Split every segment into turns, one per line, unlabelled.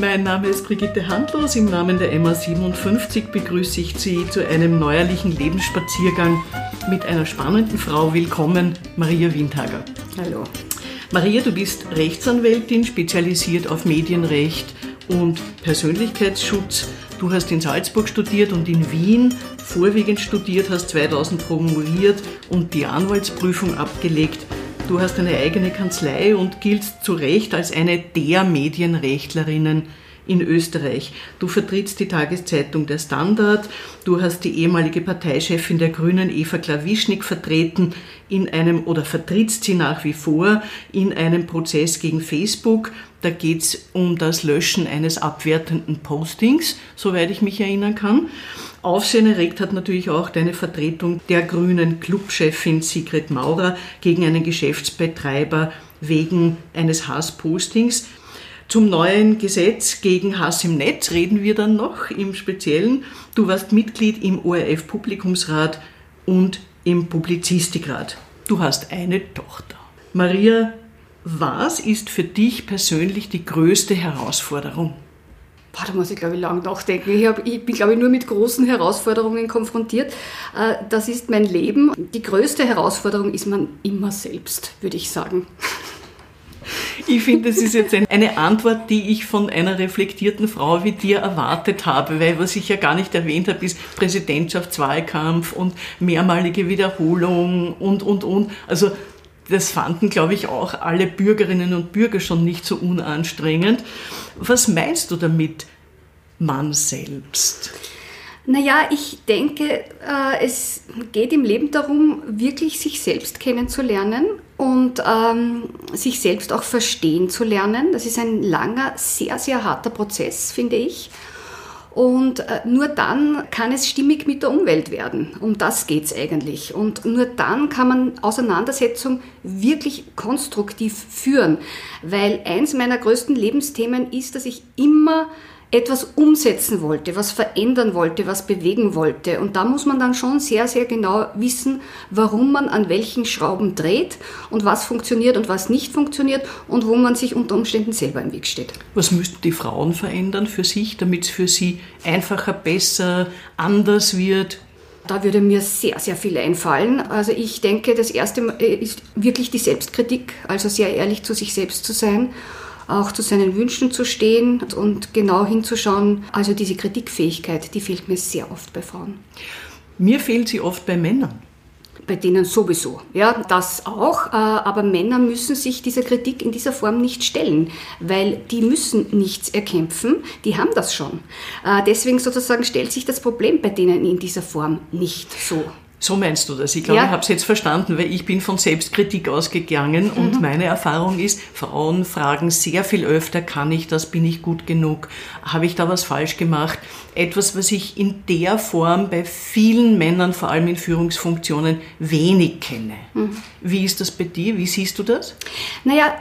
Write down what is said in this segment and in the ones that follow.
Mein Name ist Brigitte Handlos. Im Namen der MA57 begrüße ich Sie zu einem neuerlichen Lebensspaziergang mit einer spannenden Frau. Willkommen, Maria Windhager.
Hallo.
Maria, du bist Rechtsanwältin, spezialisiert auf Medienrecht und Persönlichkeitsschutz. Du hast in Salzburg studiert und in Wien vorwiegend studiert, hast 2000 promoviert und die Anwaltsprüfung abgelegt. Du hast eine eigene Kanzlei und giltst zu Recht als eine der Medienrechtlerinnen in Österreich. Du vertrittst die Tageszeitung Der Standard, du hast die ehemalige Parteichefin der Grünen Eva Klawischnik vertreten in einem oder vertrittst sie nach wie vor in einem Prozess gegen Facebook. Da geht es um das Löschen eines abwertenden Postings, soweit ich mich erinnern kann. Aufsehen erregt hat natürlich auch deine Vertretung der grünen Clubchefin Sigrid Maurer gegen einen Geschäftsbetreiber wegen eines Hasspostings. Zum neuen Gesetz gegen Hass im Netz reden wir dann noch im Speziellen. Du warst Mitglied im ORF Publikumsrat und im Publizistikrat. Du hast eine Tochter. Maria, was ist für dich persönlich die größte Herausforderung?
Boah, da muss ich, glaube ich, lang nachdenken. Ich, hab, ich bin, glaube ich, nur mit großen Herausforderungen konfrontiert. Äh, das ist mein Leben. Die größte Herausforderung ist man immer selbst, würde ich sagen.
Ich finde, das ist jetzt eine Antwort, die ich von einer reflektierten Frau wie dir erwartet habe, weil was ich ja gar nicht erwähnt habe, ist Präsidentschaftswahlkampf und mehrmalige Wiederholung und, und, und. Also das fanden, glaube ich, auch alle Bürgerinnen und Bürger schon nicht so unanstrengend. Was meinst du damit, Mann selbst?
Naja, ich denke, äh, es geht im Leben darum, wirklich sich selbst kennenzulernen und ähm, sich selbst auch verstehen zu lernen. Das ist ein langer, sehr, sehr harter Prozess, finde ich. Und äh, nur dann kann es stimmig mit der Umwelt werden. Um das geht es eigentlich. Und nur dann kann man Auseinandersetzung wirklich konstruktiv führen. Weil eins meiner größten Lebensthemen ist, dass ich immer etwas umsetzen wollte, was verändern wollte, was bewegen wollte. Und da muss man dann schon sehr, sehr genau wissen, warum man an welchen Schrauben dreht und was funktioniert und was nicht funktioniert und wo man sich unter Umständen selber im Weg steht.
Was müssten die Frauen verändern für sich, damit es für sie einfacher, besser, anders wird?
Da würde mir sehr, sehr viel einfallen. Also ich denke, das Erste ist wirklich die Selbstkritik, also sehr ehrlich zu sich selbst zu sein auch zu seinen Wünschen zu stehen und genau hinzuschauen. Also diese Kritikfähigkeit, die fehlt mir sehr oft bei Frauen.
Mir fehlt sie oft bei Männern.
Bei denen sowieso. Ja, das auch. Äh, aber Männer müssen sich dieser Kritik in dieser Form nicht stellen, weil die müssen nichts erkämpfen. Die haben das schon. Äh, deswegen sozusagen stellt sich das Problem bei denen in dieser Form nicht so.
So meinst du das? Ich glaube, ja. ich habe es jetzt verstanden, weil ich bin von Selbstkritik ausgegangen mhm. und meine Erfahrung ist, Frauen fragen sehr viel öfter, kann ich das, bin ich gut genug, habe ich da was falsch gemacht? Etwas, was ich in der Form bei vielen Männern, vor allem in Führungsfunktionen, wenig kenne. Mhm. Wie ist das bei dir? Wie siehst du das?
Naja,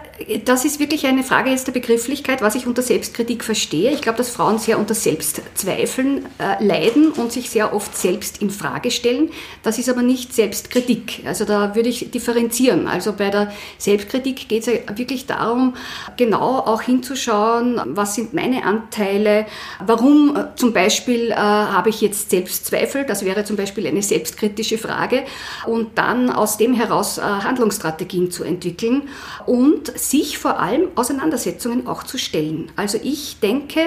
das ist wirklich eine Frage jetzt der Begrifflichkeit, was ich unter Selbstkritik verstehe. Ich glaube, dass Frauen sehr unter Selbstzweifeln äh, leiden und sich sehr oft selbst in Frage stellen. Das ist aber nicht Selbstkritik. Also da würde ich differenzieren. Also bei der Selbstkritik geht es ja wirklich darum, genau auch hinzuschauen, was sind meine Anteile, warum äh, zum Beispiel äh, habe ich jetzt Selbstzweifel, das wäre zum Beispiel eine selbstkritische Frage, und dann aus dem heraus äh, Handlungsstrategien zu entwickeln und sich vor allem Auseinandersetzungen auch zu stellen. Also ich denke,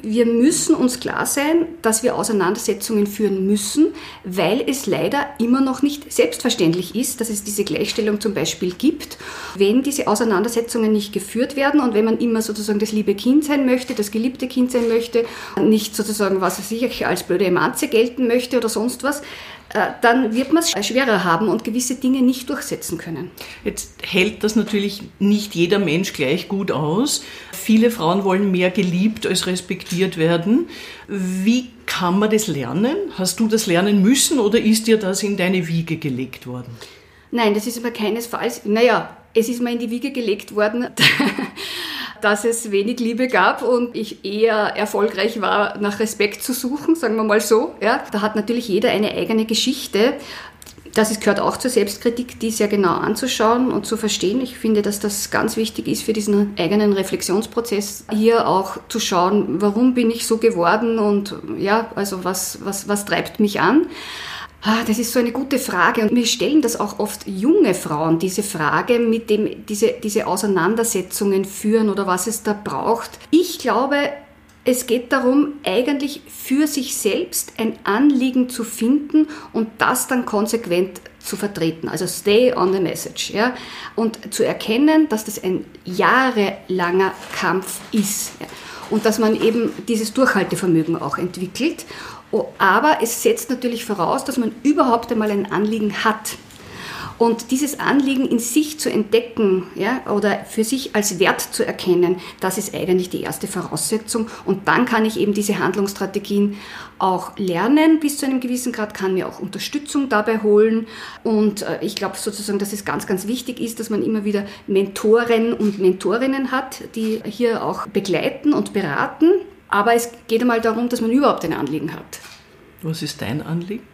wir müssen uns klar sein, dass wir Auseinandersetzungen führen müssen, weil es leider immer noch nicht selbstverständlich ist, dass es diese Gleichstellung zum Beispiel gibt. Wenn diese Auseinandersetzungen nicht geführt werden und wenn man immer sozusagen das liebe Kind sein möchte, das geliebte Kind sein möchte, nicht sozusagen, was er sich als blöde Emanze gelten möchte oder sonst was, dann wird man es schwerer haben und gewisse Dinge nicht durchsetzen können.
Jetzt hält das natürlich nicht jeder Mensch gleich gut aus. Viele Frauen wollen mehr geliebt als respektiert werden. Wie kann man das lernen? Hast du das lernen müssen oder ist dir das in deine Wiege gelegt worden?
Nein, das ist aber keinesfalls. Naja, es ist mir in die Wiege gelegt worden, dass es wenig Liebe gab und ich eher erfolgreich war, nach Respekt zu suchen, sagen wir mal so. Ja, da hat natürlich jeder eine eigene Geschichte das gehört auch zur Selbstkritik, die sehr genau anzuschauen und zu verstehen. Ich finde, dass das ganz wichtig ist für diesen eigenen Reflexionsprozess, hier auch zu schauen, warum bin ich so geworden und ja, also was, was, was treibt mich an. Ah, das ist so eine gute Frage und mir stellen das auch oft junge Frauen, diese Frage, mit dem diese, diese Auseinandersetzungen führen oder was es da braucht. Ich glaube, es geht darum, eigentlich für sich selbst ein Anliegen zu finden und das dann konsequent zu vertreten. Also stay on the message. Ja? Und zu erkennen, dass das ein jahrelanger Kampf ist. Ja? Und dass man eben dieses Durchhaltevermögen auch entwickelt aber es setzt natürlich voraus, dass man überhaupt einmal ein Anliegen hat. Und dieses Anliegen in sich zu entdecken ja, oder für sich als Wert zu erkennen, das ist eigentlich die erste Voraussetzung. Und dann kann ich eben diese Handlungsstrategien auch lernen bis zu einem gewissen Grad, kann mir auch Unterstützung dabei holen. Und äh, ich glaube sozusagen, dass es ganz, ganz wichtig ist, dass man immer wieder Mentoren und Mentorinnen hat, die hier auch begleiten und beraten aber es geht einmal darum, dass man überhaupt ein Anliegen hat.
Was ist dein Anliegen?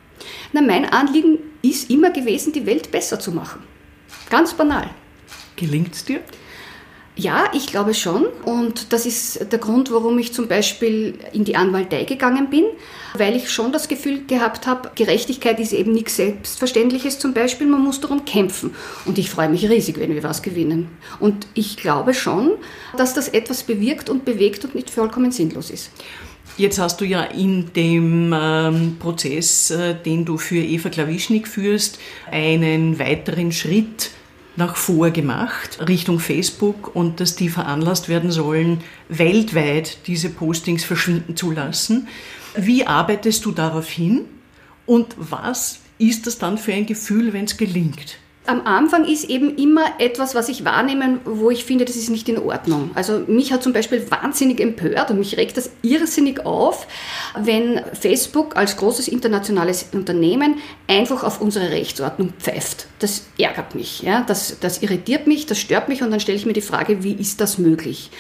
Na, mein Anliegen ist immer gewesen, die Welt besser zu machen. Ganz banal.
Gelingt es dir?
Ja, ich glaube schon. Und das ist der Grund, warum ich zum Beispiel in die Anwaltei gegangen bin, weil ich schon das Gefühl gehabt habe, Gerechtigkeit ist eben nichts Selbstverständliches zum Beispiel, man muss darum kämpfen. Und ich freue mich riesig, wenn wir was gewinnen. Und ich glaube schon, dass das etwas bewirkt und bewegt und nicht vollkommen sinnlos ist.
Jetzt hast du ja in dem ähm, Prozess, äh, den du für Eva Klawischnik führst, einen weiteren Schritt nach vor gemacht Richtung Facebook und dass die veranlasst werden sollen, weltweit diese Postings verschwinden zu lassen. Wie arbeitest du darauf hin und was ist das dann für ein Gefühl, wenn es gelingt?
Am Anfang ist eben immer etwas, was ich wahrnehme, wo ich finde, das ist nicht in Ordnung. Also mich hat zum Beispiel wahnsinnig empört und mich regt das irrsinnig auf, wenn Facebook als großes internationales Unternehmen einfach auf unsere Rechtsordnung pfeift. Das ärgert mich, ja? das, das irritiert mich, das stört mich und dann stelle ich mir die Frage, wie ist das möglich?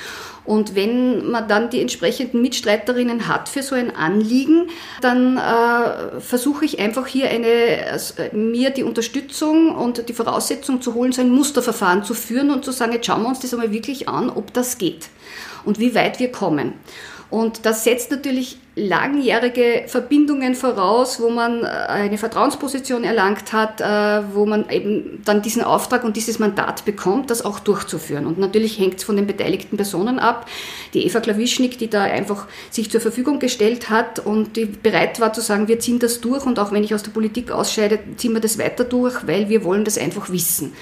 Und wenn man dann die entsprechenden Mitstreiterinnen hat für so ein Anliegen, dann äh, versuche ich einfach hier eine, also mir die Unterstützung und die Voraussetzung zu holen, so ein Musterverfahren zu führen und zu sagen, jetzt schauen wir uns das einmal wirklich an, ob das geht und wie weit wir kommen. Und das setzt natürlich langjährige Verbindungen voraus, wo man äh, eine Vertrauensposition erlangt hat, äh, wo man eben dann diesen Auftrag und dieses Mandat bekommt, das auch durchzuführen. Und natürlich hängt es von den beteiligten Personen ab. Die Eva Klawischnik, die da einfach sich zur Verfügung gestellt hat und die bereit war zu sagen, wir ziehen das durch und auch wenn ich aus der Politik ausscheide, ziehen wir das weiter durch, weil wir wollen das einfach wissen.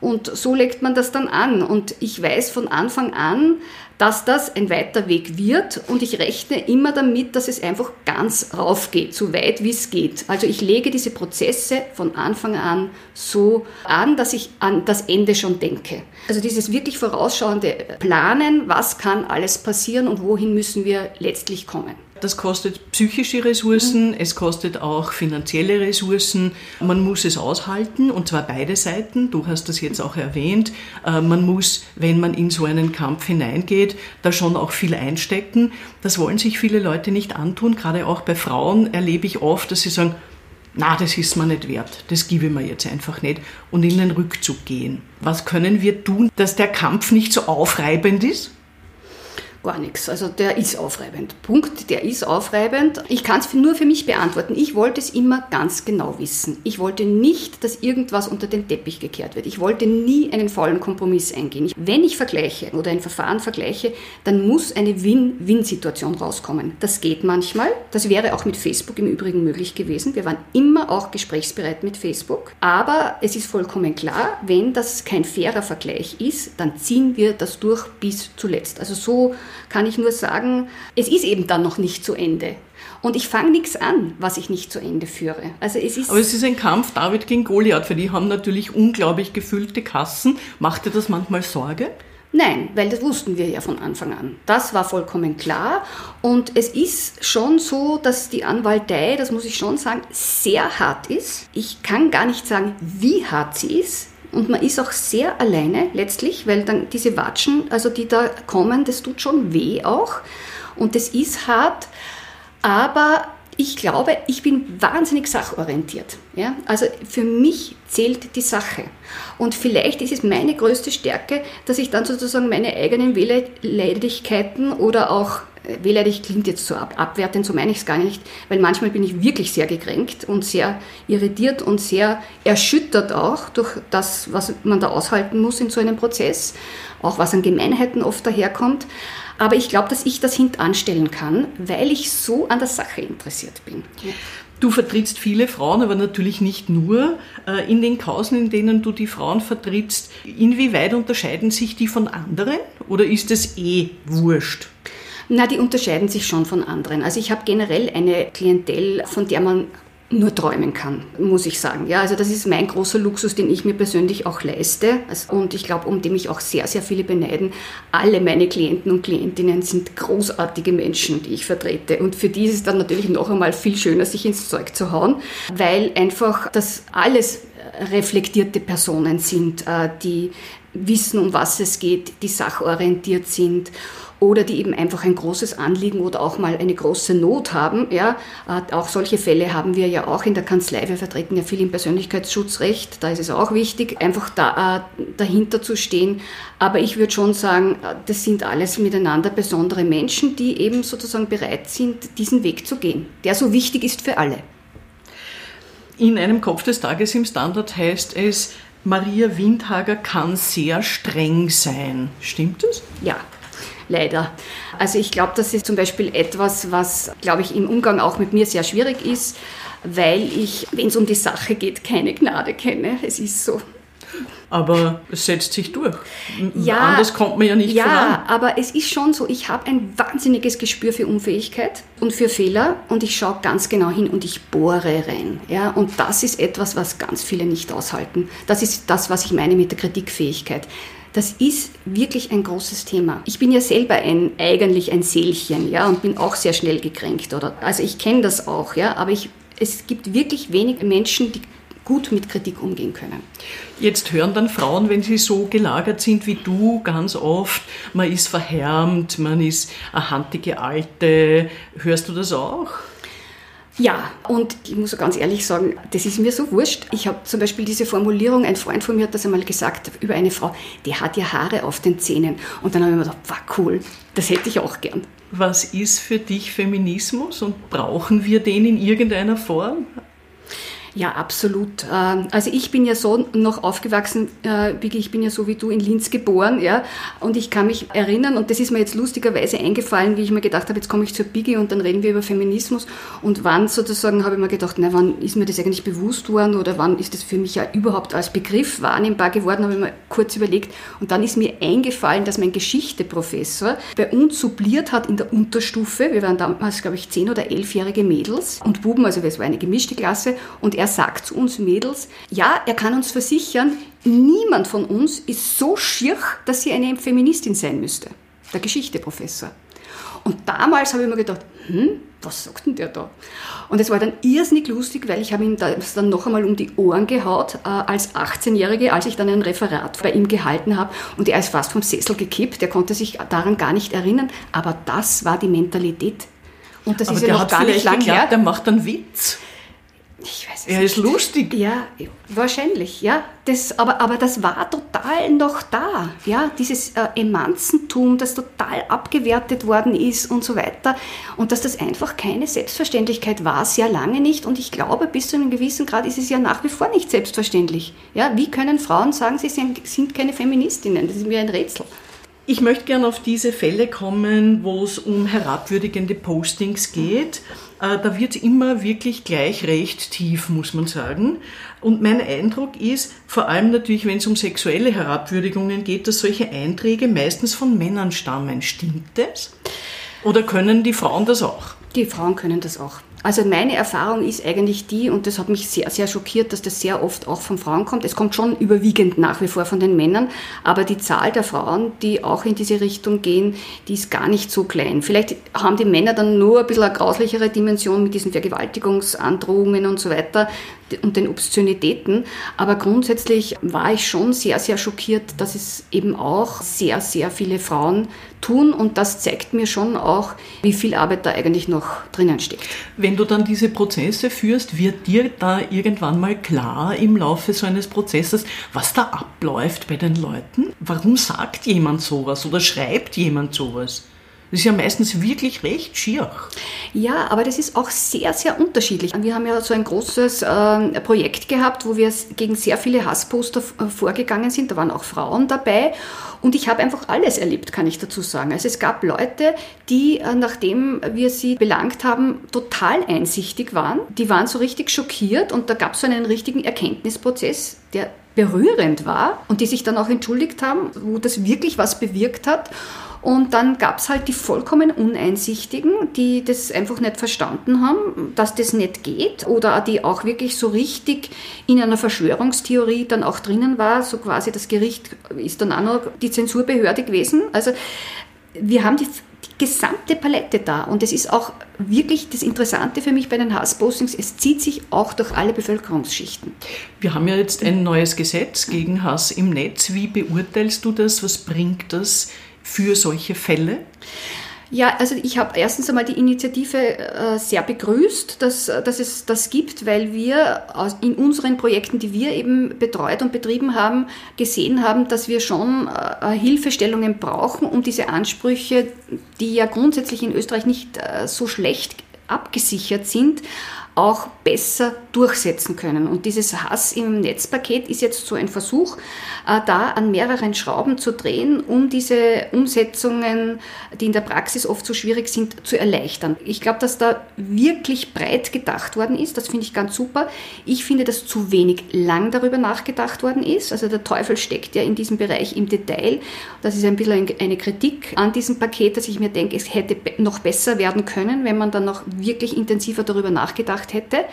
Und so legt man das dann an. Und ich weiß von Anfang an, dass das ein weiter Weg wird und ich rechne immer damit, dass es einfach ganz rauf geht, so weit wie es geht. Also ich lege diese Prozesse von Anfang an so an, dass ich an das Ende schon denke. Also dieses wirklich vorausschauende Planen, was kann alles passieren und wohin müssen wir letztlich kommen.
Das kostet psychische Ressourcen, mhm. es kostet auch finanzielle Ressourcen. Man muss es aushalten, und zwar beide Seiten. Du hast das jetzt auch erwähnt. Äh, man muss, wenn man in so einen Kampf hineingeht, da schon auch viel einstecken. Das wollen sich viele Leute nicht antun. Gerade auch bei Frauen erlebe ich oft, dass sie sagen, na, das ist mir nicht wert, das gebe ich mir jetzt einfach nicht und in den Rückzug gehen. Was können wir tun, dass der Kampf nicht so aufreibend ist?
Gar nichts. Also der ist aufreibend. Punkt, der ist aufreibend. Ich kann es nur für mich beantworten. Ich wollte es immer ganz genau wissen. Ich wollte nicht, dass irgendwas unter den Teppich gekehrt wird. Ich wollte nie einen faulen Kompromiss eingehen. Wenn ich vergleiche oder ein Verfahren vergleiche, dann muss eine Win-Win-Situation rauskommen. Das geht manchmal. Das wäre auch mit Facebook im Übrigen möglich gewesen. Wir waren immer auch gesprächsbereit mit Facebook. Aber es ist vollkommen klar, wenn das kein fairer Vergleich ist, dann ziehen wir das durch bis zuletzt. Also so kann ich nur sagen, es ist eben dann noch nicht zu Ende. Und ich fange nichts an, was ich nicht zu Ende führe.
Also es ist Aber es ist ein Kampf David gegen Goliath, für die haben natürlich unglaublich gefüllte Kassen. Macht dir das manchmal Sorge?
Nein, weil das wussten wir ja von Anfang an. Das war vollkommen klar. Und es ist schon so, dass die Anwaltei, das muss ich schon sagen, sehr hart ist. Ich kann gar nicht sagen, wie hart sie ist. Und man ist auch sehr alleine letztlich, weil dann diese Watschen, also die da kommen, das tut schon weh auch. Und das ist hart. Aber Ich glaube, ich bin wahnsinnig sachorientiert. Ja? Also für mich zählt die Sache. Und vielleicht ist es meine größte Stärke, dass ich dann sozusagen meine eigenen Wehleidigkeiten oder auch wehleidig klingt jetzt so ab, abwertend, so meine ich es gar nicht, weil manchmal bin ich wirklich sehr gekränkt und sehr irritiert und sehr erschüttert auch durch das, was man da aushalten muss in so einem Prozess, auch was an Gemeinheiten oft daherkommt. Aber ich glaube, dass ich das hintanstellen kann, weil ich so an der Sache interessiert bin.
Du vertrittst viele Frauen, aber natürlich nicht nur. Äh, in den Kausen, in denen du die Frauen vertrittst, inwieweit unterscheiden sich die von anderen oder ist es eh wurscht?
Na, die unterscheiden sich schon von anderen. Also ich habe generell eine Klientel, von der man nur träumen kann, muss ich sagen. Ja, also das ist mein großer Luxus, den ich mir persönlich auch leiste. Und ich glaube, um den mich auch sehr, sehr viele beneiden. Alle meine Klienten und Klientinnen sind großartige Menschen, die ich vertrete. Und für die ist es dann natürlich noch einmal viel schöner, sich ins Zeug zu hauen, weil einfach das alles reflektierte Personen sind, äh, die wissen, um was es geht, die sachorientiert sind oder die eben einfach ein großes Anliegen oder auch mal eine große Not haben. Ja, äh, auch solche Fälle haben wir ja auch in der Kanzlei. Wir vertreten ja viel im Persönlichkeitsschutzrecht. Da ist es auch wichtig, einfach da, äh, dahinter zu stehen. Aber ich würde schon sagen, äh, das sind alles miteinander besondere Menschen, die eben sozusagen bereit sind, diesen Weg zu gehen, der so wichtig ist für alle.
In einem Kopf des Tages im Standard heißt es, Maria Windhager kann sehr streng sein. Stimmt das?
Ja, leider. Also ich glaube, das ist zum Beispiel etwas, was, glaube ich, im Umgang auch mit mir sehr schwierig ist, weil ich, wenn es um die Sache geht, keine Gnade kenne. Es ist so.
Aber es setzt sich durch. Ja, Anders kommt man ja nicht
ja,
voran.
Ja, aber es ist schon so, ich habe ein wahnsinniges Gespür für Unfähigkeit und für Fehler und ich schaue ganz genau hin und ich bohre rein. Ja, und das ist etwas, was ganz viele nicht aushalten. Das ist das, was ich meine mit der Kritikfähigkeit. Das ist wirklich ein großes Thema. Ich bin ja selber ein, eigentlich ein Seelchen, ja, und bin auch sehr schnell gekränkt, oder? Also ich kenne das auch, ja, aber ich, es gibt wirklich wenig Menschen, die gut mit Kritik umgehen können.
Jetzt hören dann Frauen, wenn sie so gelagert sind wie du, ganz oft, man ist verhärmt, man ist eine handige Alte. Hörst du das auch?
Ja, und ich muss ganz ehrlich sagen, das ist mir so wurscht. Ich habe zum Beispiel diese Formulierung, ein Freund von mir hat das einmal gesagt über eine Frau, die hat ja Haare auf den Zähnen. Und dann habe ich mir gedacht, war cool, das hätte ich auch gern.
Was ist für dich Feminismus und brauchen wir den in irgendeiner Form?
Ja, absolut. Ähm, also ich bin ja so noch aufgewachsen, äh, ich bin ja so wie du in Linz geboren, ja, und ich kann mich erinnern, und das ist mir jetzt lustigerweise eingefallen, wie ich mir gedacht habe, jetzt komme ich zur Biggie und dann reden wir über Feminismus. Und wann sozusagen habe ich mir gedacht, na, wann ist mir das eigentlich bewusst worden oder wann ist das für mich ja überhaupt als Begriff wahrnehmbar geworden, habe ich mir kurz überlegt. Und dann ist mir eingefallen, dass mein Geschichteprofessor bei uns subliert hat in der Unterstufe, wir waren damals, glaube ich, zehn oder elfjährige Mädels und Buben, also es war eine gemischte Klasse. Und er er sagt zu uns Mädels, ja, er kann uns versichern, niemand von uns ist so schier, dass sie eine Feministin sein müsste. Der Geschichteprofessor. Und damals habe ich mir gedacht, hm, was sagt denn der da? Und es war dann irrsinnig lustig, weil ich habe ihm das dann noch einmal um die Ohren gehaut äh, als 18-Jährige, als ich dann ein Referat bei ihm gehalten habe. Und er ist fast vom Sessel gekippt, er konnte sich daran gar nicht erinnern. Aber das war die Mentalität.
Und das Aber ist ja noch gar nicht lang her. Der macht einen Witz.
Ich weiß es
er ist lustig.
Ja, wahrscheinlich, ja. Das, aber, aber das war total noch da. Ja, dieses äh, Emanzentum, das total abgewertet worden ist und so weiter. Und dass das einfach keine Selbstverständlichkeit war, sehr lange nicht. Und ich glaube, bis zu einem gewissen Grad ist es ja nach wie vor nicht selbstverständlich. Ja, wie können Frauen sagen, sie sind keine Feministinnen? Das ist mir ein Rätsel.
Ich möchte gerne auf diese Fälle kommen, wo es um herabwürdigende Postings geht. Äh, da wird immer wirklich gleich recht tief, muss man sagen. Und mein Eindruck ist, vor allem natürlich, wenn es um sexuelle Herabwürdigungen geht, dass solche Einträge meistens von Männern stammen. Stimmt das? Oder können die Frauen das auch?
Die Frauen können das auch. Also meine Erfahrung ist eigentlich die, und das hat mich sehr, sehr schockiert, dass das sehr oft auch von Frauen kommt. Es kommt schon überwiegend nach wie vor von den Männern, aber die Zahl der Frauen, die auch in diese Richtung gehen, die ist gar nicht so klein. Vielleicht haben die Männer dann nur ein bisschen eine grauslichere Dimension mit diesen Vergewaltigungsandrohungen und so weiter und den Obszönitäten. Aber grundsätzlich war ich schon sehr, sehr schockiert, dass es eben auch sehr, sehr viele Frauen tun und das zeigt mir schon auch, wie viel Arbeit da eigentlich noch drinnen steckt.
Wenn du dann diese Prozesse führst, wird dir da irgendwann mal klar im Laufe so eines Prozesses, was da abläuft bei den Leuten? Warum sagt jemand sowas oder schreibt jemand sowas? Das ist ja meistens wirklich recht schier.
Ja, aber das ist auch sehr, sehr unterschiedlich. Wir haben ja so ein großes äh, Projekt gehabt, wo wir gegen sehr viele Hassposter vorgegangen sind. Da waren auch Frauen dabei. Und ich habe einfach alles erlebt, kann ich dazu sagen. Also es gab Leute, die, äh, nachdem wir sie belangt haben, total einsichtig waren. Die waren so richtig schockiert und da gab es so einen richtigen Erkenntnisprozess, der berührend war und die sich dann auch entschuldigt haben, wo das wirklich was bewirkt hat. Und dann gab es halt die vollkommen Uneinsichtigen, die das einfach nicht verstanden haben, dass das nicht geht oder die auch wirklich so richtig in einer Verschwörungstheorie dann auch drinnen war. So quasi das Gericht ist dann auch noch die Zensurbehörde gewesen. Also wir haben die, gesamte Palette da. Und es ist auch wirklich das Interessante für mich bei den Hasspostings, es zieht sich auch durch alle Bevölkerungsschichten.
Wir haben ja jetzt ein neues Gesetz gegen Hass im Netz. Wie beurteilst du das? Was bringt das für solche Fälle?
Ja, also ich habe erstens einmal die Initiative äh, sehr begrüßt, dass, dass es das gibt, weil wir in unseren Projekten, die wir eben betreut und betrieben haben, gesehen haben, dass wir schon äh, Hilfestellungen brauchen, um diese Ansprüche, die ja grundsätzlich in Österreich nicht äh, so schlecht abgesichert sind, auch besser durchsetzen können. Und dieses Hass im Netzpaket ist jetzt so ein Versuch, äh, da an mehreren Schrauben zu drehen, um diese Umsetzungen, die in der Praxis oft so schwierig sind, zu erleichtern. Ich glaube, dass da wirklich breit gedacht worden ist. Das finde ich ganz super. Ich finde, dass zu wenig lang darüber nachgedacht worden ist. Also der Teufel steckt ja in diesem Bereich im Detail. Das ist ein bisschen eine Kritik an diesem Paket, dass ich mir denke, es hätte noch besser werden können, wenn man dann noch wirklich intensiver darüber nachgedacht gemacht hätte.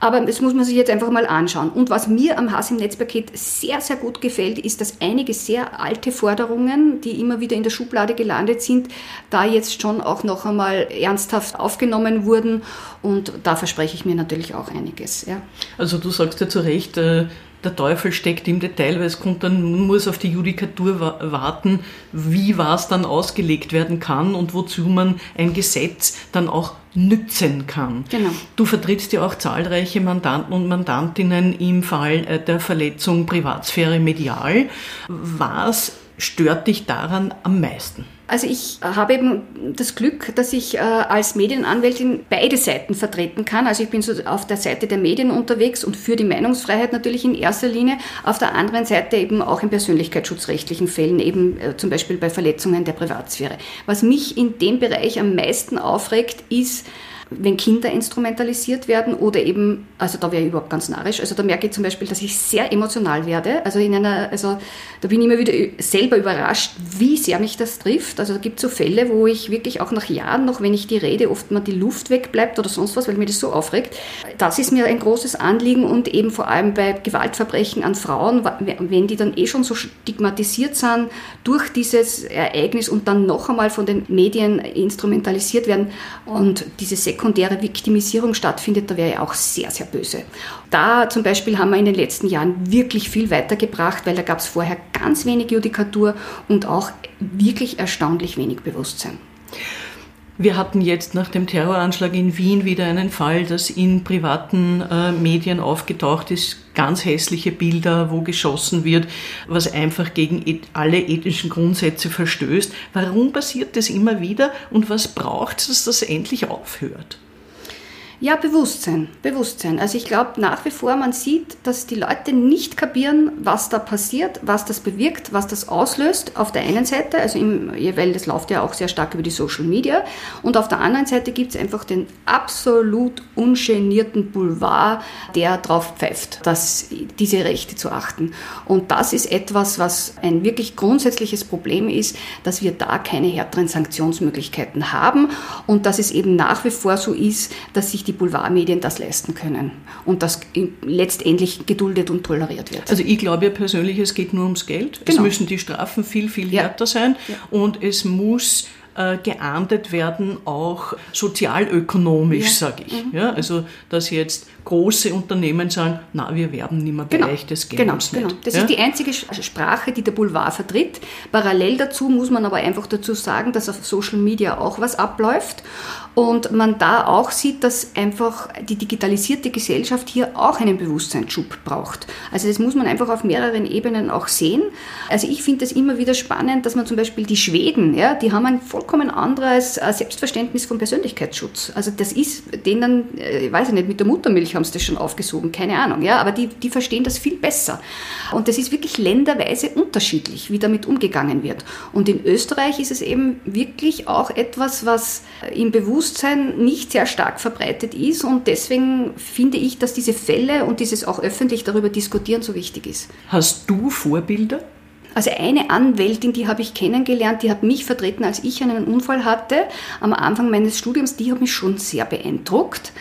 Aber das muss man sich jetzt einfach mal anschauen. Und was mir am Hass im Netzpaket sehr, sehr gut gefällt, ist, dass einige sehr alte Forderungen, die immer wieder in der Schublade gelandet sind, da jetzt schon auch noch einmal ernsthaft aufgenommen wurden. Und da verspreche ich mir natürlich auch einiges. Ja.
Also du sagst ja zu Recht, äh, der Teufel steckt im Detail, weil es kommt dann, muss auf die Judikatur warten, wie was dann ausgelegt werden kann und wozu man ein Gesetz dann auch nützen kann. Genau. Du vertrittst ja auch zahlreiche Mandanten und Mandantinnen im Fall äh, der Verletzung Privatsphäre medial. Was stört dich daran am meisten?
Also ich habe eben das Glück, dass ich äh, als Medienanwältin beide Seiten vertreten kann. Also ich bin so auf der Seite der Medien unterwegs und für die Meinungsfreiheit natürlich in erster Linie. Auf der anderen Seite eben auch in persönlichkeitsschutzrechtlichen Fällen, eben äh, zum Beispiel bei Verletzungen der Privatsphäre. Was mich in dem Bereich am meisten aufregt, ist, wenn Kinder instrumentalisiert werden oder eben, also da wäre ich überhaupt ganz narrisch, also da merke ich zum Beispiel, dass ich sehr emotional werde, also in einer, also da bin ich immer wieder selber überrascht, wie sehr mich das trifft, also da gibt es so Fälle, wo ich wirklich auch nach Jahren noch, wenn ich die rede, oft mal die Luft wegbleibt oder sonst was, weil mir das so aufregt. Das ist mir ein großes Anliegen und eben vor allem bei Gewaltverbrechen an Frauen, wenn die dann eh schon so stigmatisiert sind durch dieses Ereignis und dann noch einmal von den Medien instrumentalisiert werden und diese sekundäre Viktimisierung stattfindet, da wäre ich auch sehr, sehr böse. Da zum Beispiel haben wir in den letzten Jahren wirklich viel weitergebracht, weil da gab es vorher ganz wenig Judikatur und auch wirklich erstaunlich wenig Bewusstsein.
Wir hatten jetzt nach dem Terroranschlag in Wien wieder einen Fall, dass in privaten äh, Medien aufgetaucht ist, ganz hässliche Bilder, wo geschossen wird, was einfach gegen alle ethischen Grundsätze verstößt. Warum passiert das immer wieder und was braucht es, dass das endlich aufhört?
Ja, Bewusstsein, Bewusstsein. Also ich glaube nach wie vor, man sieht, dass die Leute nicht kapieren, was da passiert, was das bewirkt, was das auslöst. Auf der einen Seite, also im, weil das läuft ja auch sehr stark über die Social Media. Und auf der anderen Seite gibt es einfach den absolut ungenierten Boulevard, der drauf pfeift, dass diese Rechte zu achten. Und das ist etwas, was ein wirklich grundsätzliches Problem ist, dass wir da keine härteren Sanktionsmöglichkeiten haben und dass es eben nach wie vor so ist, dass sich die Boulevardmedien das leisten können und das letztendlich geduldet und toleriert wird.
Also ich glaube ja persönlich, es geht nur ums Geld. Genau. Es müssen die Strafen viel, viel ja. härter sein ja. und es muss äh, geahndet werden, auch sozialökonomisch, ja. sage ich. Mhm. Ja, also, dass jetzt große Unternehmen sagen, na, wir werben nicht mehr
genau.
euch, das geht
genau,
uns
genau.
nicht.
Das ja? ist die einzige Sprache, die der Boulevard vertritt. Parallel dazu muss man aber einfach dazu sagen, dass auf Social Media auch was abläuft Und man da auch sieht, dass einfach die digitalisierte Gesellschaft hier auch einen Bewusstseinsschub braucht. Also das muss man einfach auf mehreren Ebenen auch sehen. Also ich finde es immer wieder spannend, dass man zum Beispiel die Schweden, ja, die haben ein vollkommen anderes äh, Selbstverständnis vom Persönlichkeitsschutz. Also das ist denen, äh, ich weiß ich nicht, mit der Muttermilch haben sie das schon aufgesogen, keine Ahnung, ja, aber die, die verstehen das viel besser. Und das ist wirklich länderweise unterschiedlich, wie damit umgegangen wird. Und in Österreich ist es eben wirklich auch etwas, was im Bewusstsein nicht sehr stark verbreitet ist und deswegen finde ich, dass diese Fälle und dieses auch öffentlich darüber diskutieren so wichtig ist.
Hast du Vorbilder?
Also eine Anwältin, die habe ich kennengelernt, die hat mich vertreten, als ich einen Unfall hatte am Anfang meines Studiums, die hat mich schon sehr beeindruckt.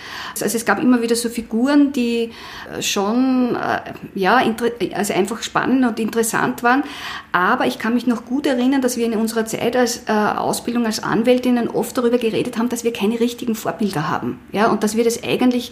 Also es gab immer wieder so Figuren, die äh, schon äh, ja, also einfach spannend und interessant waren. Aber ich kann mich noch gut erinnern, dass wir in unserer Zeit als äh, Ausbildung als Anwältinnen oft darüber geredet haben, dass wir keine richtigen Vorbilder haben. Ja, und dass wir das eigentlich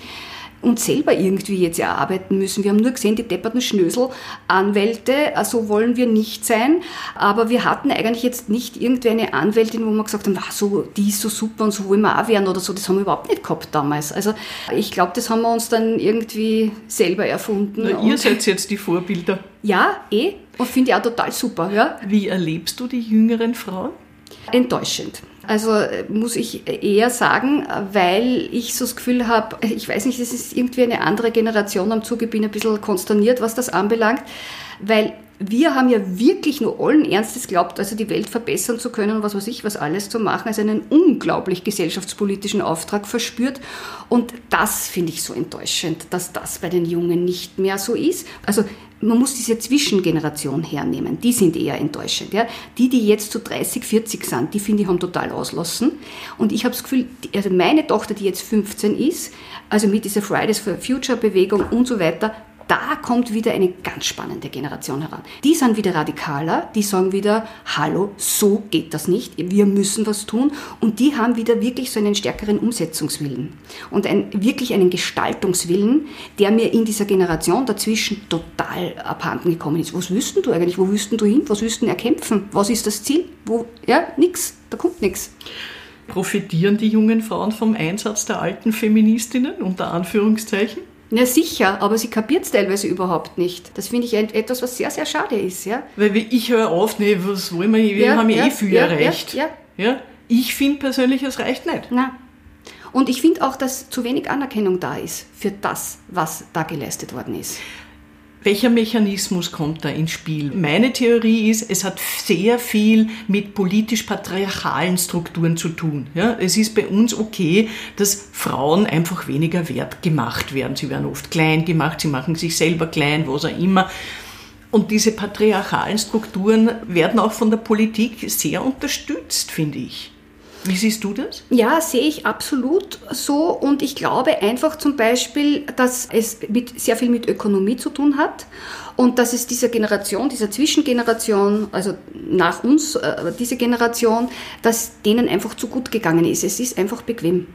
uns selber irgendwie jetzt erarbeiten müssen. Wir haben nur gesehen, die depperten Schnösel-Anwälte, so also wollen wir nicht sein. Aber wir hatten eigentlich jetzt nicht irgendwie eine Anwältin, wo wir gesagt haben, so, die ist so super und so wollen wir auch werden oder so. Das haben wir überhaupt nicht gehabt damals. Also ich glaube, das haben wir uns dann irgendwie selber erfunden.
Na, ihr seid jetzt die Vorbilder.
Ja, eh. Und finde ich auch total super. Ja.
Wie erlebst du die jüngeren Frauen?
Enttäuschend. Also äh, muss ich eher sagen, weil ich so das Gefühl habe, ich weiß nicht, es ist irgendwie eine andere Generation am Zug, ich bin ein bisschen konsterniert, was das anbelangt, weil wir haben ja wirklich nur allen Ernstes glaubt, also die Welt verbessern zu können und was weiß ich, was alles zu machen, also einen unglaublich gesellschaftspolitischen Auftrag verspürt. Und das finde ich so enttäuschend, dass das bei den Jungen nicht mehr so ist. Also man muss diese Zwischengeneration hernehmen, die sind eher enttäuschend. Ja? Die, die jetzt zu 30, 40 sind, die finde ich haben total auslassen. Und ich habe das Gefühl, also meine Tochter, die jetzt 15 ist, also mit dieser Fridays for Future Bewegung und so weiter, da kommt wieder eine ganz spannende Generation heran. Die sind wieder radikaler, die sagen wieder, hallo, so geht das nicht, wir müssen was tun. Und die haben wieder wirklich so einen stärkeren Umsetzungswillen und ein, wirklich einen Gestaltungswillen, der mir in dieser Generation dazwischen total abhanden gekommen ist. Was wüssten du eigentlich? Wo wüssten du hin? Was wüssten erkämpfen? Was ist das Ziel? Wo, ja, nix, da kommt nichts.
Profitieren die jungen Frauen vom Einsatz der alten Feministinnen unter Anführungszeichen?
Ja, sicher, aber sie kapiert es teilweise überhaupt nicht. Das finde ich etwas, was sehr, sehr schade ist. Ja?
Weil ich höre oft, nee, was wollen wir, wir ja, haben ja, eh viel ja, erreicht. Ja, ja. Ich finde persönlich, es reicht nicht.
Nein. Und ich finde auch, dass zu wenig Anerkennung da ist für das, was da geleistet worden ist.
Welcher Mechanismus kommt da ins Spiel? Meine Theorie ist, es hat sehr viel mit politisch-patriarchalen Strukturen zu tun. Ja, es ist bei uns okay, dass Frauen einfach weniger wert gemacht werden. Sie werden oft klein gemacht, sie machen sich selber klein, was auch immer. Und diese patriarchalen Strukturen werden auch von der Politik sehr unterstützt, finde ich. Wie siehst du das?
Ja, sehe ich absolut so. Und ich glaube einfach zum Beispiel, dass es mit, sehr viel mit Ökonomie zu tun hat und dass es dieser Generation, dieser Zwischengeneration, also nach uns, äh, diese Generation, dass denen einfach zu gut gegangen ist. Es ist einfach bequem.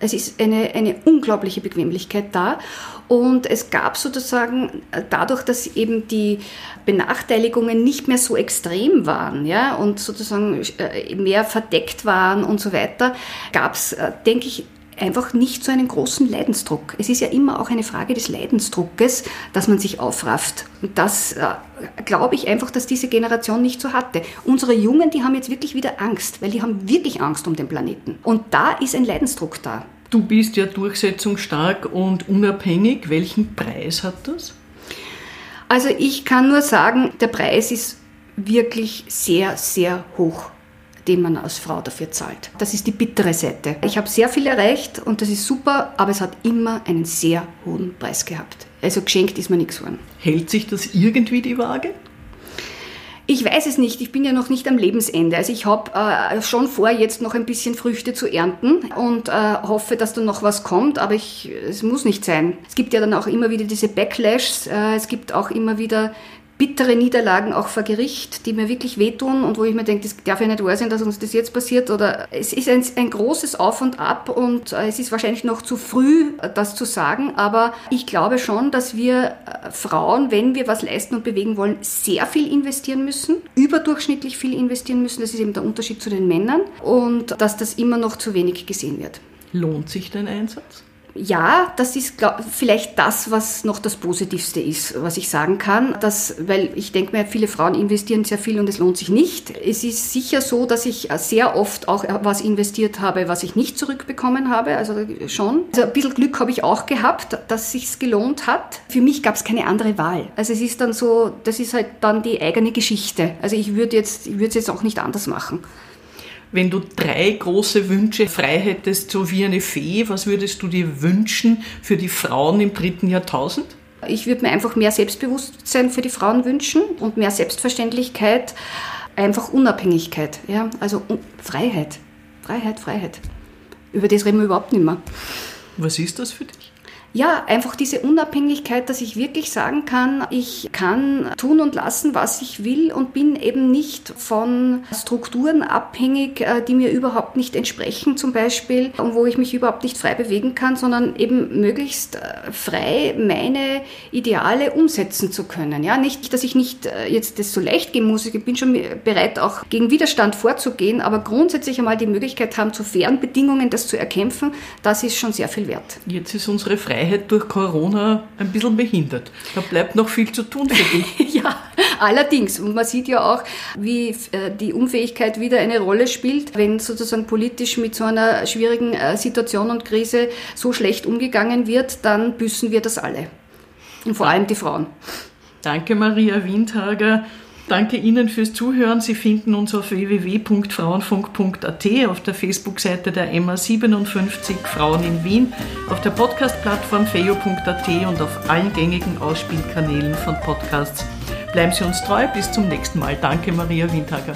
Es ist eine, eine unglaubliche Bequemlichkeit da. Und es gab sozusagen dadurch, dass eben die Benachteiligungen nicht mehr so extrem waren ja, und sozusagen äh, mehr verdeckt waren und so weiter, gab es, äh, denke ich, einfach nicht so einen großen Leidensdruck. Es ist ja immer auch eine Frage des Leidensdruckes, dass man sich aufrafft. Und das äh, glaube ich einfach, dass diese Generation nicht so hatte. Unsere Jungen, die haben jetzt wirklich wieder Angst, weil die haben wirklich Angst um den Planeten. Und da ist ein Leidensdruck da.
Du bist ja durchsetzungsstark und unabhängig. Welchen Preis hat das?
Also ich kann nur sagen, der Preis ist wirklich sehr, sehr hoch den man als Frau dafür zahlt. Das ist die bittere Seite. Ich habe sehr viel erreicht und das ist super, aber es hat immer einen sehr hohen Preis gehabt. Also geschenkt ist mir nichts geworden.
Hält sich das irgendwie die Waage?
Ich weiß es nicht, ich bin ja noch nicht am Lebensende. Also ich habe äh, schon vor, jetzt noch ein bisschen Früchte zu ernten und äh, hoffe, dass da noch was kommt, aber ich, es muss nicht sein. Es gibt ja dann auch immer wieder diese Backlashs, äh, es gibt auch immer wieder bittere Niederlagen auch vor Gericht, die mir wirklich wehtun und wo ich mir denke, das darf ja nicht wahr sein, dass uns das jetzt passiert. Oder es ist ein, ein großes Auf und Ab und äh, es ist wahrscheinlich noch zu früh, das zu sagen. Aber ich glaube schon, dass wir äh, Frauen, wenn wir was leisten und bewegen wollen, sehr viel investieren müssen, überdurchschnittlich viel investieren müssen. Das ist eben der Unterschied zu den Männern und dass das immer noch zu wenig gesehen wird.
Lohnt sich dein Einsatz?
Ja, das ist glaub, vielleicht das, was noch das Positivste ist, was ich sagen kann. Dass, weil ich denke mir, viele Frauen investieren sehr viel und es lohnt sich nicht. Es ist sicher so, dass ich sehr oft auch was investiert habe, was ich nicht zurückbekommen habe. Also schon. Also ein bisschen Glück habe ich auch gehabt, dass sich's gelohnt hat. Für mich gab es keine andere Wahl. Also es ist dann so, das ist halt dann die eigene Geschichte. Also ich würde jetzt, ich würde es jetzt auch nicht anders machen.
Wenn du drei große Wünsche frei hättest, so wie eine Fee, was würdest du dir wünschen für die Frauen im dritten Jahrtausend?
Ich würde mir einfach mehr Selbstbewusstsein für die Frauen wünschen und mehr Selbstverständlichkeit, einfach Unabhängigkeit, ja, also Freiheit, Freiheit, Freiheit. Über das reden wir überhaupt nicht mehr.
Was ist das für dich?
Ja, einfach diese Unabhängigkeit, dass ich wirklich sagen kann, ich kann tun und lassen, was ich will und bin eben nicht von Strukturen abhängig, äh, die mir überhaupt nicht entsprechen zum Beispiel und wo ich mich überhaupt nicht frei bewegen kann, sondern eben möglichst äh, frei meine Ideale umsetzen zu können. Ja, nicht, dass ich nicht äh, jetzt das so leicht gehen muss, ich bin schon bereit, auch gegen Widerstand vorzugehen, aber grundsätzlich einmal die Möglichkeit haben, zu fairen Bedingungen das zu erkämpfen, das ist schon sehr viel wert.
Jetzt ist unsere Freiheit Freiheit durch Corona ein bisschen behindert. Da bleibt noch viel zu tun für dich.
ja, allerdings. Und man sieht ja auch, wie äh, die Unfähigkeit wieder eine Rolle spielt, wenn sozusagen politisch mit so einer schwierigen äh, Situation und Krise so schlecht umgegangen wird, dann büßen wir das alle. Und vor allem die Frauen.
Danke, Maria Windhager. Danke Ihnen fürs Zuhören. Sie finden uns auf www.frauenfunk.at, auf der Facebook-Seite der MA57 Frauen in Wien, auf der Podcast-Plattform feo.at und auf allen gängigen Ausspielkanälen von Podcasts. Bleiben Sie uns treu. Bis zum nächsten Mal. Danke, Maria Windhager.